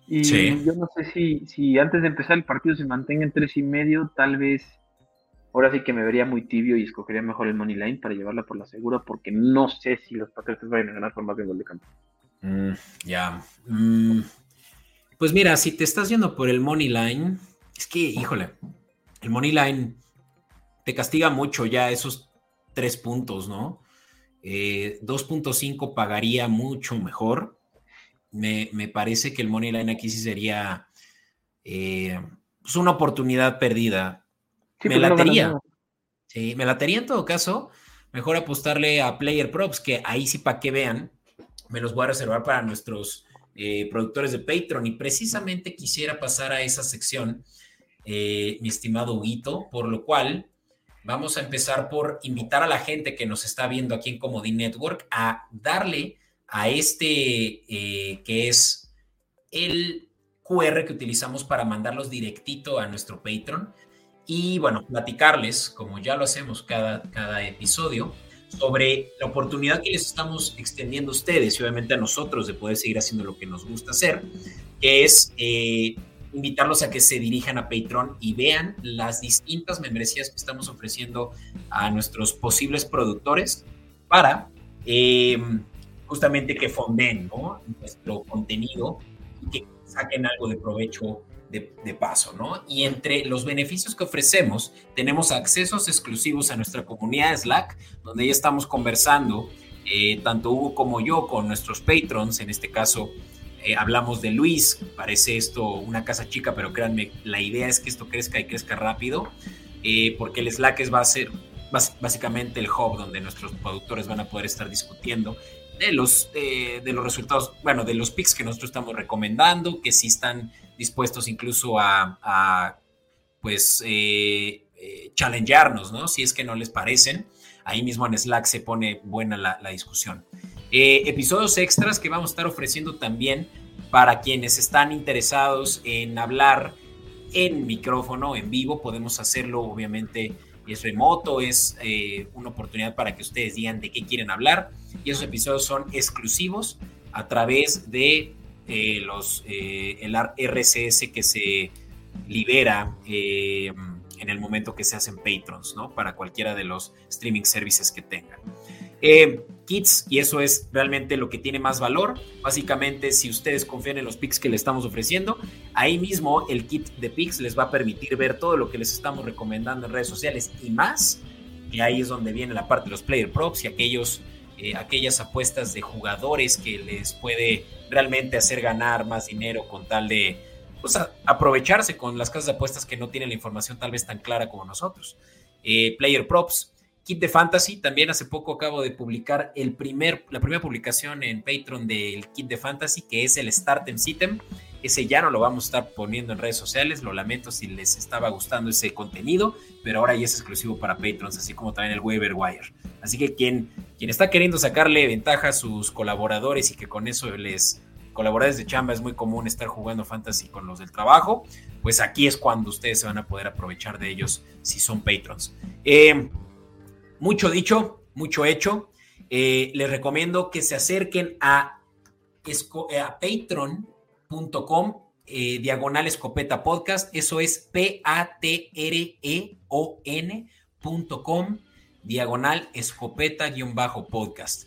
Y yo no sé si, si antes de empezar el partido se mantenga en tres y medio, tal vez Ahora sí que me vería muy tibio y escogería mejor el Money Line para llevarla por la segura porque no sé si los Patriotas vayan a ganar por más de un gol de campo. Mm, ya. Mm, pues mira, si te estás yendo por el Money Line, es que, híjole, el Money Line te castiga mucho ya esos tres puntos, ¿no? 2.5 eh, pagaría mucho mejor. Me, parece que el Money Line aquí sí sería eh, pues una oportunidad perdida me latería. Sí, me latería en todo caso. Mejor apostarle a Player Props, que ahí sí para que vean, me los voy a reservar para nuestros eh, productores de Patreon. Y precisamente quisiera pasar a esa sección, eh, mi estimado Huguito, por lo cual vamos a empezar por invitar a la gente que nos está viendo aquí en Comodín Network a darle a este eh, que es el QR que utilizamos para mandarlos directito a nuestro Patreon y bueno, platicarles, como ya lo hacemos cada, cada episodio, sobre la oportunidad que les estamos extendiendo a ustedes y obviamente a nosotros de poder seguir haciendo lo que nos gusta hacer, que es eh, invitarlos a que se dirijan a Patreon y vean las distintas membresías que estamos ofreciendo a nuestros posibles productores para eh, justamente que fonden nuestro contenido y que saquen algo de provecho de, paso, ¿no? Y entre los beneficios que ofrecemos, tenemos accesos exclusivos a nuestra comunidad Slack, donde ya estamos conversando, eh, tanto Hugo como yo, con nuestros patrons, en este caso. Eh, hablamos de Luis, parece esto una casa chica, pero créanme, la idea es que esto crezca y crezca rápido, eh, porque el Slack es, va a ser básicamente el hub donde nuestros productores van a poder estar discutiendo de los, de los resultados, bueno, de los picks que nosotros estamos recomendando, que si están dispuestos incluso a, pues, eh, eh, challengearnos, ¿no? Si es que no les parecen. Ahí mismo en Slack se pone buena la, discusión. Eh, episodios extras que vamos a estar ofreciendo también para quienes están interesados en hablar en micrófono, en vivo. Podemos hacerlo, obviamente, es remoto, es una oportunidad para que ustedes digan de qué quieren hablar. Y esos episodios son exclusivos a través de eh, los, eh, el RCS que se libera eh, en el momento que se hacen patrons, ¿no? Para cualquiera de los streaming services que tengan. kits, y eso es realmente lo que tiene más valor. Básicamente, si ustedes confían en los picks que le estamos ofreciendo, ahí mismo el kit de picks les va a permitir ver todo lo que les estamos recomendando en redes sociales y más. Y ahí es donde viene la parte de los player props y aquellos eh, aquellas apuestas de jugadores que les puede realmente hacer ganar más dinero con tal de pues, aprovecharse con las casas de apuestas que no tienen la información tal vez tan clara como nosotros. Eh, player Props, Kit de Fantasy, también hace poco acabo de publicar el primer, la primera publicación en Patreon del Kit de Fantasy, que es el Start and Sitem. Ese ya no lo vamos a estar poniendo en redes sociales, lo lamento si les estaba gustando ese contenido, pero ahora ya es exclusivo para Patrons, así como también el Waiver Wire. Así que quien, quien está queriendo sacarle ventaja a sus colaboradores y que con eso les colaboradores de chamba es muy común estar jugando fantasy con los del trabajo, pues aquí es cuando ustedes se van a poder aprovechar de ellos si son patrons. Eh, mucho dicho, mucho hecho. Eh, les recomiendo que se acerquen a, a patreon.com eh, diagonal escopeta podcast. Eso es P-A-T-R-E-O-N.com diagonal escopeta-podcast.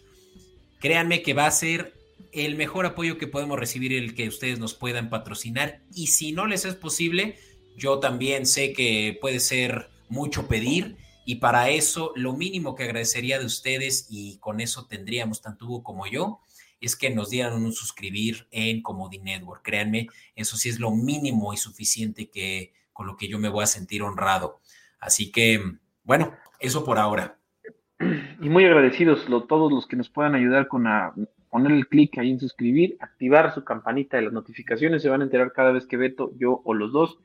Créanme que va a ser el mejor apoyo que podemos recibir el que ustedes nos puedan patrocinar y si no les es posible, yo también sé que puede ser mucho pedir y para eso lo mínimo que agradecería de ustedes y con eso tendríamos tanto Hugo como yo es que nos dieran un suscribir en Comodi Network. Créanme, eso sí es lo mínimo y suficiente que con lo que yo me voy a sentir honrado. Así que, bueno, eso por ahora. Y muy agradecidos todos los que nos puedan ayudar con poner el clic ahí en suscribir, activar su campanita de las notificaciones, se van a enterar cada vez que Beto, yo o los dos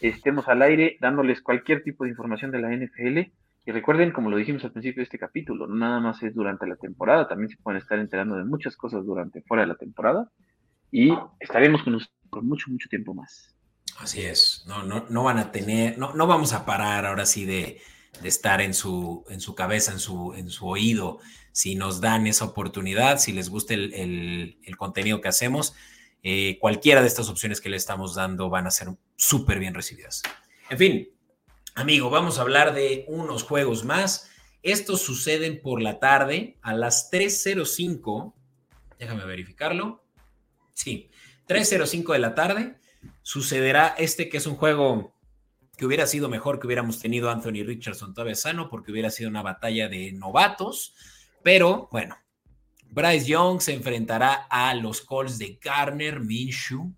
estemos al aire dándoles cualquier tipo de información de la NFL. Recuerden, como lo dijimos al principio de este capítulo, nada más es durante la temporada, también se pueden estar enterando de muchas cosas durante fuera de la temporada. Y estaremos con ustedes por mucho, mucho tiempo más. Así es, no, no, no van a tener, no, no vamos a parar ahora sí de, de estar en su, en su cabeza, en su, en su oído. Si nos dan esa oportunidad, si les gusta el, contenido que hacemos, eh, cualquiera de estas opciones que le estamos dando van a ser súper bien recibidas. En fin, amigo, vamos a hablar de unos juegos más. Estos suceden por la tarde a las 3.05. Déjame verificarlo. Sí, 3.05 de la tarde. Sucederá este que es un juego que hubiera sido mejor que hubiéramos tenido Anthony Richardson todavía sano, porque hubiera sido una batalla de novatos. Pero bueno, Bryce Young se enfrentará a los Colts de Garner Minshew.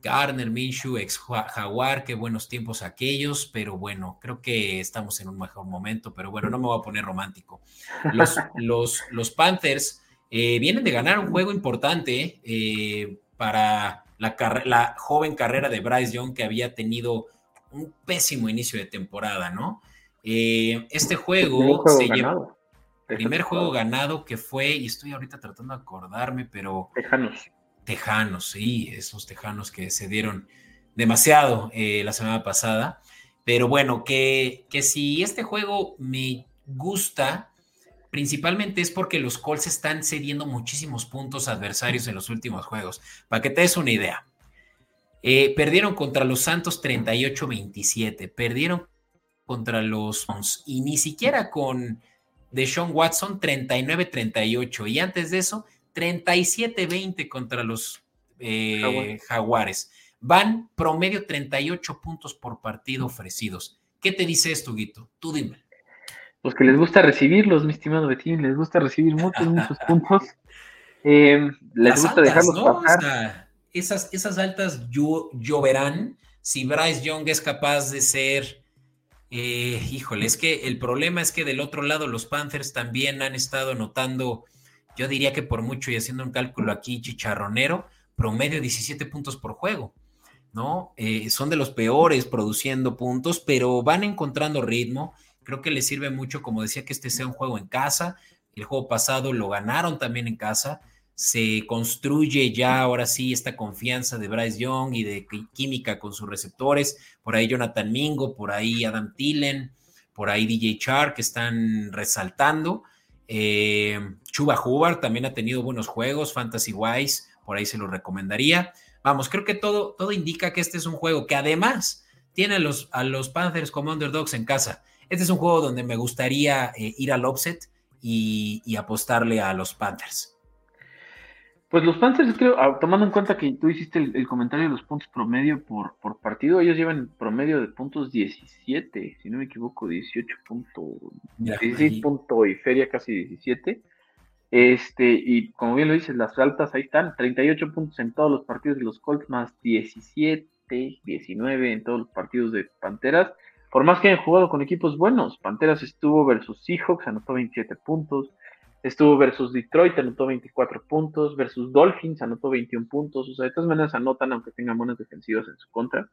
Garner Minshew, ex Jaguar, qué buenos tiempos aquellos, pero bueno, creo que estamos en un mejor momento, pero bueno, no me voy a poner romántico. Los, los, los Panthers eh, vienen de ganar un juego importante eh, para la, la joven carrera de Bryce Young que había tenido un pésimo inicio de temporada, ¿no? Eh, este juego, se lleva, Primer juego ganado que fue, y estoy ahorita tratando de acordarme, pero... Tejanos. Tejanos, sí, esos tejanos que se dieron demasiado eh, la semana pasada. Pero bueno, que, que si este juego me gusta, principalmente es porque los Colts están cediendo muchísimos puntos adversarios en los últimos juegos. Para que te des una idea. Eh, perdieron contra los Santos 38-27, perdieron contra los y ni siquiera con Deshaun Watson 39-38 y antes de eso 37-20 contra los eh, Jaguares. Van promedio 38 puntos por partido ofrecidos. ¿Qué te dice esto, Guito? Tú dime. Pues que les gusta recibirlos, mi estimado Betín, les gusta recibir muchos, muchos puntos. Eh, les gusta dejarlos pasar. esas, esas altas lloverán si Bryce Young es capaz de ser. Eh, híjole, es que el problema es que del otro lado los Panthers también han estado notando, yo diría que por mucho y haciendo un cálculo aquí chicharronero, promedio 17 puntos por juego. ¿no? Eh, son de los peores produciendo puntos, pero van encontrando ritmo. Creo que les sirve mucho, como decía, que este sea un juego en casa. El juego pasado lo ganaron también en casa. Se construye ya ahora sí esta confianza de Bryce Young y de química con sus receptores. Por ahí Jonathan Mingo, por ahí Adam Tillen, por ahí DJ Char que están resaltando. Eh, Chuba Hubbard también ha tenido buenos juegos, Fantasy Wise, por ahí se lo recomendaría. Vamos, creo que todo, todo indica que este es un juego que además tiene a los, a los Panthers como underdogs en casa. Este es un juego donde me gustaría eh, ir al offset y, apostarle a los Panthers. Pues los Panthers, creo, ah, tomando en cuenta que tú hiciste el, comentario de los puntos promedio por, por, partido, ellos llevan promedio de puntos 17, si no me equivoco, 18 puntos, 16 puntos y feria casi 17. Este, y como bien lo dices, las altas ahí están, 38 puntos en todos los partidos de los Colts, más 17, 19 en todos los partidos de Panteras. Por más que hayan jugado con equipos buenos, Panteras estuvo versus Seahawks, anotó 27 puntos. Estuvo versus Detroit, anotó 24 puntos. Versus Dolphins, anotó 21 puntos. O sea, de todas maneras anotan, aunque tengan buenas defensivas en su contra.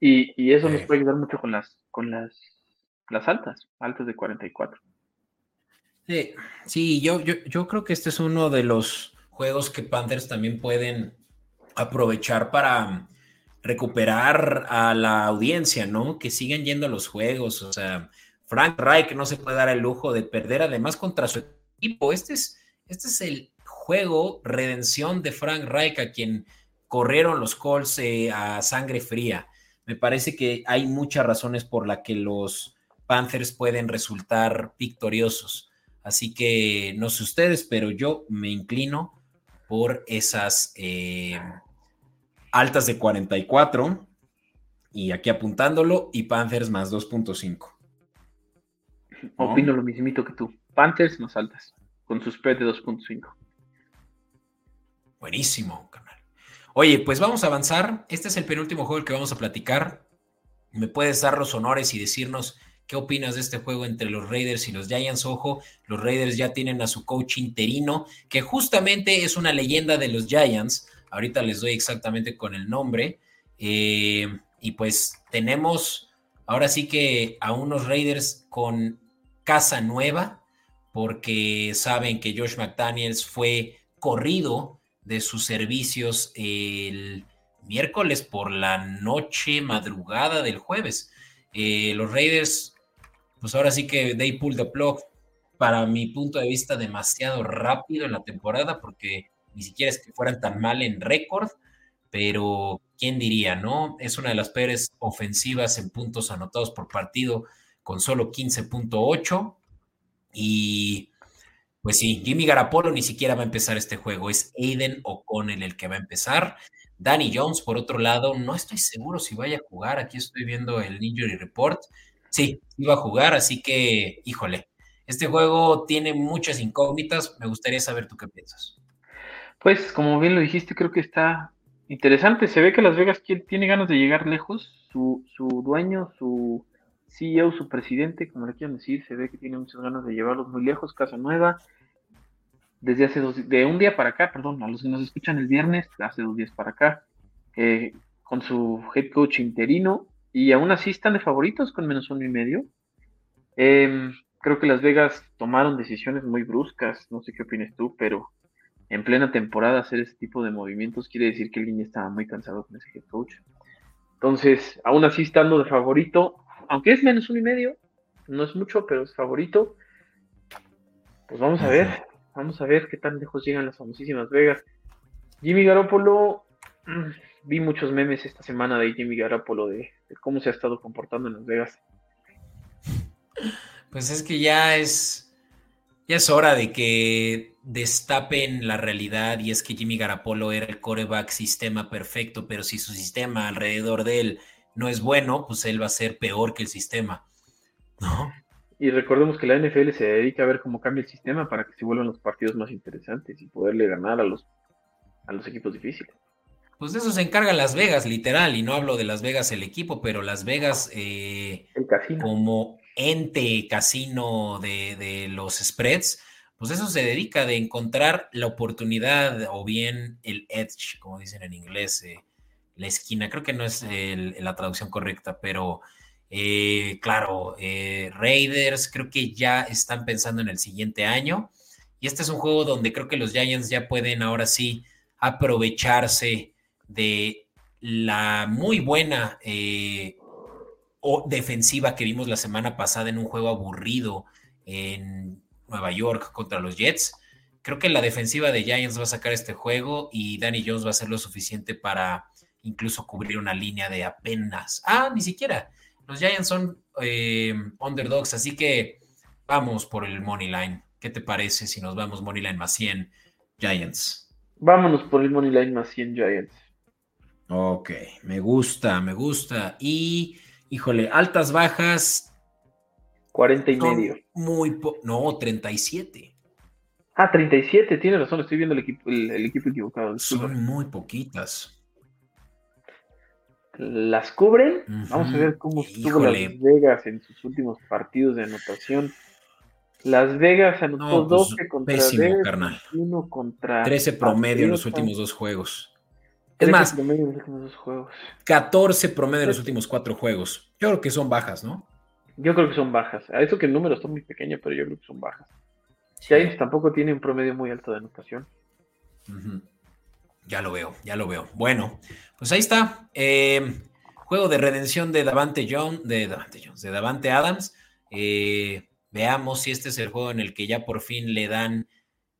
Y, eso nos puede ayudar mucho con las, con las, las altas, altas de 44. Sí, yo, yo, yo creo que este es uno de los juegos que Panthers también pueden aprovechar para recuperar a la audiencia, ¿no? Que sigan yendo a los juegos. O sea, Frank Reich no se puede dar el lujo de perder además contra su Este es, este es el juego redención de Frank Reich a quien corrieron los Colts eh, a sangre fría. Me parece que hay muchas razones por las que los Panthers pueden resultar victoriosos. Así que no sé ustedes, pero yo me inclino por esas eh, altas de 44 y aquí apuntándolo y Panthers más 2.5. Opino lo mismito que tú. Panthers más altas, con sus spread de 2.5. Buenísimo, canal. Oye, pues vamos a avanzar. Este es el penúltimo juego que vamos a platicar. ¿Me puedes dar los honores y decirnos ¿Qué opinas de este juego entre los Raiders y los Giants? Ojo, los Raiders ya tienen a su coach interino, que justamente es una leyenda de los Giants. Ahorita les doy exactamente con el nombre. Eh, y pues tenemos ahora sí que a unos Raiders con casa nueva, porque saben que Josh McDaniels fue corrido de sus servicios el miércoles por la noche, madrugada del jueves. Eh, los Raiders pues ahora sí que they pulled the plug, para mi punto de vista, demasiado rápido en la temporada, porque ni siquiera es que fueran tan mal en récord, pero quién diría, ¿no? Es una de las peores ofensivas en puntos anotados por partido, con solo 15.8. Y pues sí, Jimmy Garapolo ni siquiera va a empezar este juego, es Aiden O'Connell el que va a empezar. Danny Jones, por otro lado, no estoy seguro si vaya a jugar. Aquí estoy viendo el injury report. Sí, iba a jugar, así que, híjole, este juego tiene muchas incógnitas. Me gustaría saber tú qué piensas. Pues, como bien lo dijiste, creo que está interesante. Se ve que Las Vegas tiene ganas de llegar lejos. Su, su dueño, su CEO, su presidente, como le quieran decir, se ve que tiene muchas ganas de llevarlos muy lejos. Casa Nueva. Desde hace dos, de un día para acá, perdón, a los que nos escuchan el viernes, hace dos días para acá, eh, con su head coach interino, y aún así están de favoritos con menos uno y medio. Em, creo que Las Vegas tomaron decisiones muy bruscas, no sé qué opinas tú, pero en plena temporada hacer ese tipo de movimientos quiere decir que el línea estaba muy cansado con ese head coach. Entonces, aún así estando de favorito, aunque es menos uno y medio, no es mucho, pero es favorito. Pues vamos a ver, vamos a ver qué tan lejos llegan las famosísimas Vegas. Jimmy Garoppolo, mm, vi muchos memes esta semana de Jimmy Garoppolo de, cómo se ha estado comportando en Las Vegas. Pues es que ya es, ya es hora de que destapen la realidad y es que Jimmy Garapolo era el coreback sistema perfecto, pero si su sistema alrededor de él no es bueno, pues él va a ser peor que el sistema, ¿no? Y recordemos que la NFL se dedica a ver cómo cambia el sistema para que se vuelvan los partidos más interesantes y poderle ganar a los, a los equipos difíciles. Pues de eso se encarga Las Vegas, literal, y no hablo de Las Vegas el equipo, pero Las Vegas eh, el casino. como ente casino de, de los spreads, pues eso se dedica de encontrar la oportunidad o bien el edge, como dicen en inglés, eh, la esquina. Creo que no es la traducción correcta, pero eh, claro, eh, Raiders creo que ya están pensando en el siguiente año. Y este es un juego donde creo que los Giants ya pueden ahora sí aprovecharse de la muy buena o defensiva que vimos la semana pasada en un juego aburrido en Nueva York contra los Jets. Creo que la defensiva de Giants va a sacar este juego y Danny Jones va a hacer lo suficiente para incluso cubrir una línea de apenas. Ah, ni siquiera. Los Giants son eh, underdogs, así que vamos por el money line. ¿Qué te parece si nos vamos money line más 100 Giants? Vámonos por el money line más 100 Giants. Ok, me gusta, me gusta. Y, híjole, altas, bajas, 40 y medio. Muy no, 37. Ah, 37, tiene razón, estoy viendo el equipo, el, equipo equivocado. Son muy poquitas. ¿Las cubren? Vamos a ver cómo estuvo Las Vegas en sus últimos partidos de anotación. Las Vegas anotó 12 pues, contra pésimo, carnal. 1 contra 13 promedio en los últimos dos juegos. Es más, promedio en los últimos dos juegos. 14 promedio en los últimos cuatro juegos. Yo creo que son bajas, ¿no? Yo creo que son bajas. A eso que el número está muy pequeño, pero yo creo que son bajas. Giants tampoco tiene un promedio muy alto de anotación. Ya lo veo, ya lo veo. Bueno, pues ahí está. Eh, juego de redención de Davante Jones, de Davante Jones, de Davante Adams. Eh, veamos si este es el juego en el que ya por fin le dan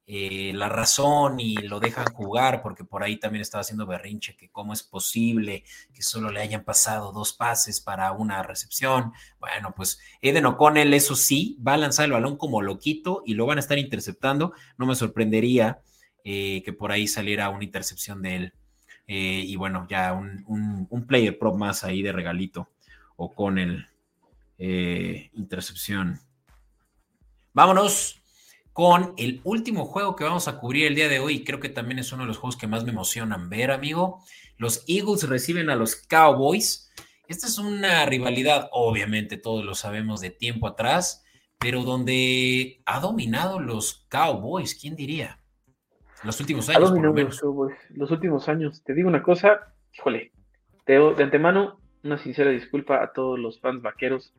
eh, la razón y lo dejan jugar, porque por ahí también estaba haciendo berrinche que cómo es posible que solo le hayan pasado dos pases para una recepción. Bueno, pues Eden O'Connell, eso sí, va a lanzar el balón como loquito y lo van a estar interceptando. No me sorprendería eh, que por ahí saliera una intercepción de él. Eh, y bueno, ya un, un, player prop más ahí de regalito. O'Connell, intercepción. Vámonos con el último juego que vamos a cubrir el día de hoy. Creo que también es uno de los juegos que más me emocionan ver, amigo. Los Eagles reciben a los Cowboys. Esta es una rivalidad, obviamente, todos lo sabemos de tiempo atrás, pero donde ha dominado los Cowboys, ¿quién diría? Los últimos años, por lo menos. Los, últimos años. Te digo una cosa, híjole, de antemano, una sincera disculpa a todos los fans vaqueros.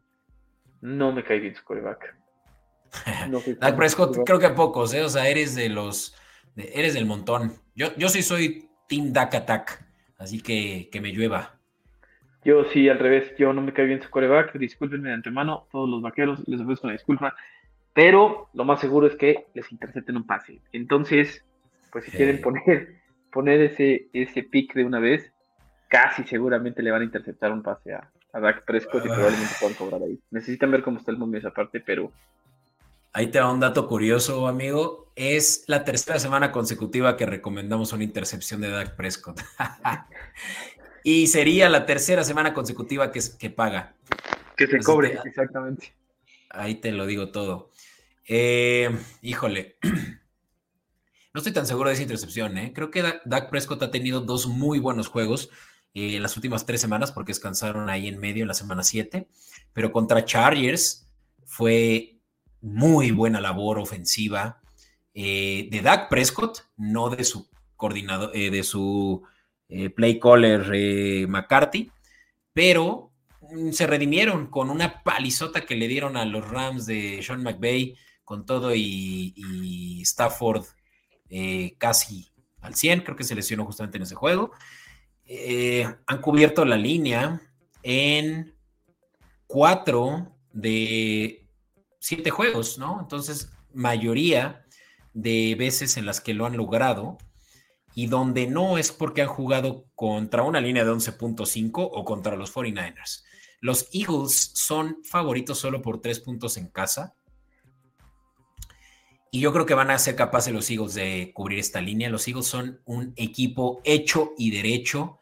No me cae bien su coreback Dak Prescott, creo que a pocos, ¿eh? O sea, eres de los. eres del montón. Yo, yo sí soy Team Dak Attack, así que que me llueva. Yo sí, al revés, yo no me cae bien su coreback. Discúlpenme de antemano, todos los vaqueros, les ofrezco una disculpa. Pero lo más seguro es que les intercepten un pase. Entonces, pues si quieren poner, poner ese, ese pick de una vez, casi seguramente le van a interceptar un pase a, a Dak Prescott y ah. probablemente puedan cobrar ahí. Necesitan ver cómo está el mundo esa parte, pero Ahí te va un dato curioso, amigo. Es la tercera semana consecutiva que recomendamos una intercepción de Dak Prescott. y sería la tercera semana consecutiva que, que paga. Que se cobre, exactamente. Ahí te lo digo todo. Eh, híjole. No estoy tan seguro de esa intercepción, ¿eh? Creo que Dak Prescott ha tenido dos muy buenos juegos eh, en las últimas tres semanas porque descansaron ahí en medio en la semana 7, pero contra Chargers fue muy buena labor ofensiva eh, de Dak Prescott, no de su coordinador, eh, de su eh, play caller McCarthy, pero mm, se redimieron con una palizota que le dieron a los Rams de Sean McVay con todo y, Stafford eh, casi al 100, creo que se lesionó justamente en ese juego. Eh, han cubierto la línea en cuatro de siete juegos, ¿no? Entonces, mayoría de veces en las que lo han logrado y donde no es porque han jugado contra una línea de 11.5 o contra los 49ers. Los Eagles son favoritos solo por tres puntos en casa. Y yo creo que van a ser capaces los Eagles de cubrir esta línea. Los Eagles son un equipo hecho y derecho.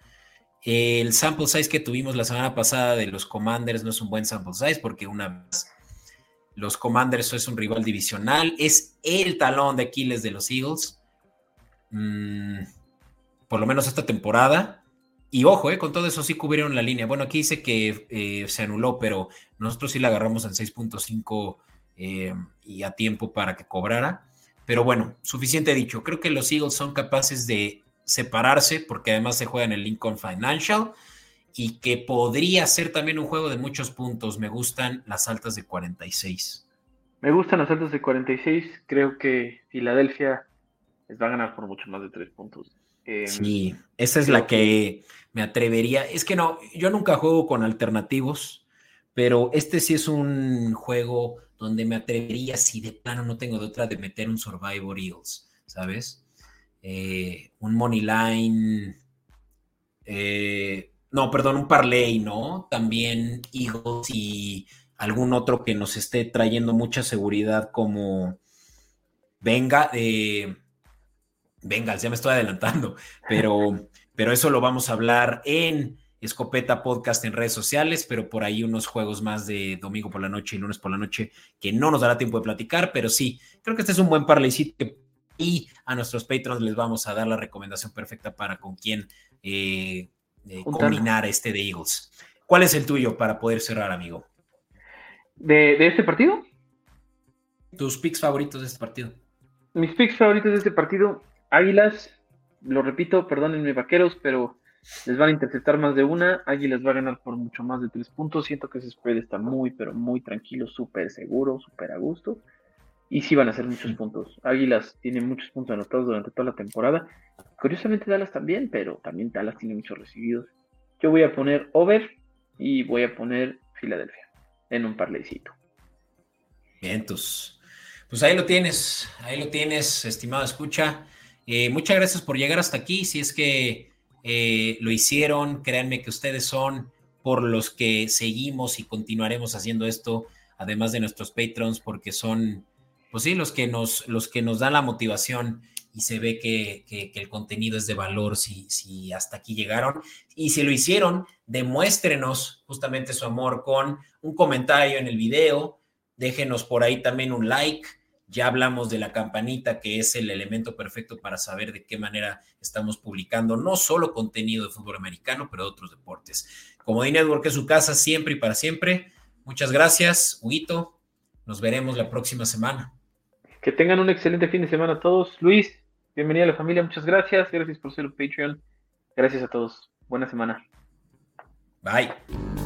El sample size que tuvimos la semana pasada de los Commanders no es un buen sample size porque una vez los Commanders es un rival divisional, es el talón de Aquiles de los Eagles. Mm, por lo menos esta temporada. Y ojo, eh, con todo eso sí cubrieron la línea. Bueno, aquí dice que eh, se anuló, pero nosotros sí la agarramos en 6.5 eh, y a tiempo para que cobrara. Pero bueno, suficiente dicho. Creo que los Eagles son capaces de separarse porque además se juega en el Lincoln Financial y que podría ser también un juego de muchos puntos. Me gustan las altas de 46. Me gustan las altas de 46. Creo que Filadelfia les va a ganar por mucho más de tres puntos. Em, sí, esa es la que me atrevería. Es que no, yo nunca juego con alternativos, pero este sí es un juego donde me atrevería, si de plano no tengo de otra, de meter un Survivor Eagles, ¿sabes? Eh, un Money Line. Eh, no, perdón, un Parlay, ¿no? También Eagles y algún otro que nos esté trayendo mucha seguridad como venga de Venga, ya me estoy adelantando, pero, pero eso lo vamos a hablar en Escopeta Podcast en redes sociales, pero por ahí unos juegos más de domingo por la noche y lunes por la noche que no nos dará tiempo de platicar, pero sí, creo que este es un buen parlaycito y a nuestros patrons les vamos a dar la recomendación perfecta para con quién eh, eh, combinar este de Eagles. ¿Cuál es el tuyo para poder cerrar, amigo? ¿De, de este partido? Tus picks favoritos de este partido. Mis picks favoritos de este partido, Águilas, lo repito, perdónenme vaqueros, pero les van a interceptar más de una. Águilas va a ganar por mucho más de tres puntos. Siento que ese spread está muy, pero muy tranquilo, súper seguro, súper a gusto. Y sí van a ser muchos puntos. Águilas tiene muchos puntos anotados durante toda la temporada. Curiosamente Dallas también, pero también Dallas tiene muchos recibidos. Yo voy a poner over y voy a poner Filadelfia en un parleycito. Bien, pues ahí lo tienes, ahí lo tienes, estimado escucha. Eh, muchas gracias por llegar hasta aquí. Si es que eh, lo hicieron, créanme que ustedes son por los que seguimos y continuaremos haciendo esto, además de nuestros patrons, porque son, pues sí, los que nos, los que nos dan la motivación y se ve que, el contenido es de valor si, si hasta aquí llegaron. Y si lo hicieron, demuéstrenos justamente su amor con un comentario en el video, déjenos por ahí también un like ya hablamos de la campanita, que es el elemento perfecto para saber de qué manera estamos publicando no solo contenido de fútbol americano, pero de otros deportes. Como Network es su casa siempre y para siempre. Muchas gracias, Huguito. Nos veremos la próxima semana. Que tengan un excelente fin de semana a todos. Luis, bienvenida a la familia. Muchas gracias. Gracias por ser un Patreon. Gracias a todos. Buena semana. Bye.